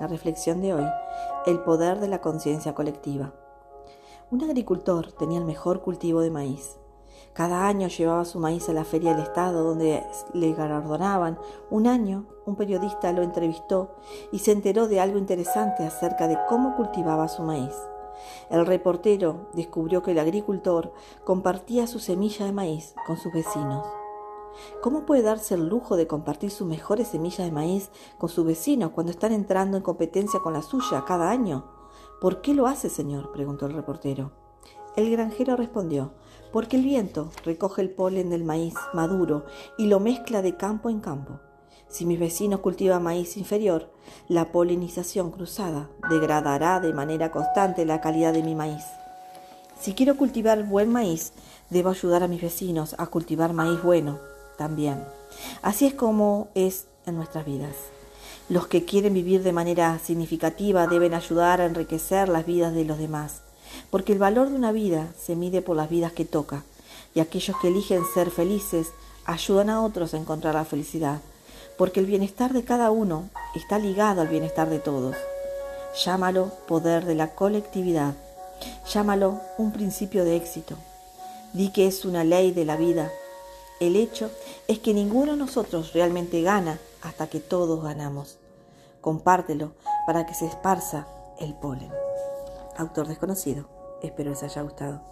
La reflexión de hoy, el poder de la conciencia colectiva. Un agricultor tenía el mejor cultivo de maíz. Cada año llevaba su maíz a la feria del Estado donde le galardonaban. Un año un periodista lo entrevistó y se enteró de algo interesante acerca de cómo cultivaba su maíz. El reportero descubrió que el agricultor compartía su semilla de maíz con sus vecinos. ¿Cómo puede darse el lujo de compartir sus mejores semillas de maíz con sus vecinos cuando están entrando en competencia con la suya cada año? ¿Por qué lo hace, señor? preguntó el reportero. El granjero respondió, porque el viento recoge el polen del maíz maduro y lo mezcla de campo en campo. Si mis vecinos cultivan maíz inferior, la polinización cruzada degradará de manera constante la calidad de mi maíz. Si quiero cultivar buen maíz, debo ayudar a mis vecinos a cultivar maíz bueno también. Así es como es en nuestras vidas. Los que quieren vivir de manera significativa deben ayudar a enriquecer las vidas de los demás, porque el valor de una vida se mide por las vidas que toca, y aquellos que eligen ser felices ayudan a otros a encontrar la felicidad, porque el bienestar de cada uno está ligado al bienestar de todos. Llámalo poder de la colectividad, llámalo un principio de éxito. Di que es una ley de la vida el hecho es que ninguno de nosotros realmente gana hasta que todos ganamos. Compártelo para que se esparza el polen. Autor desconocido. Espero les haya gustado.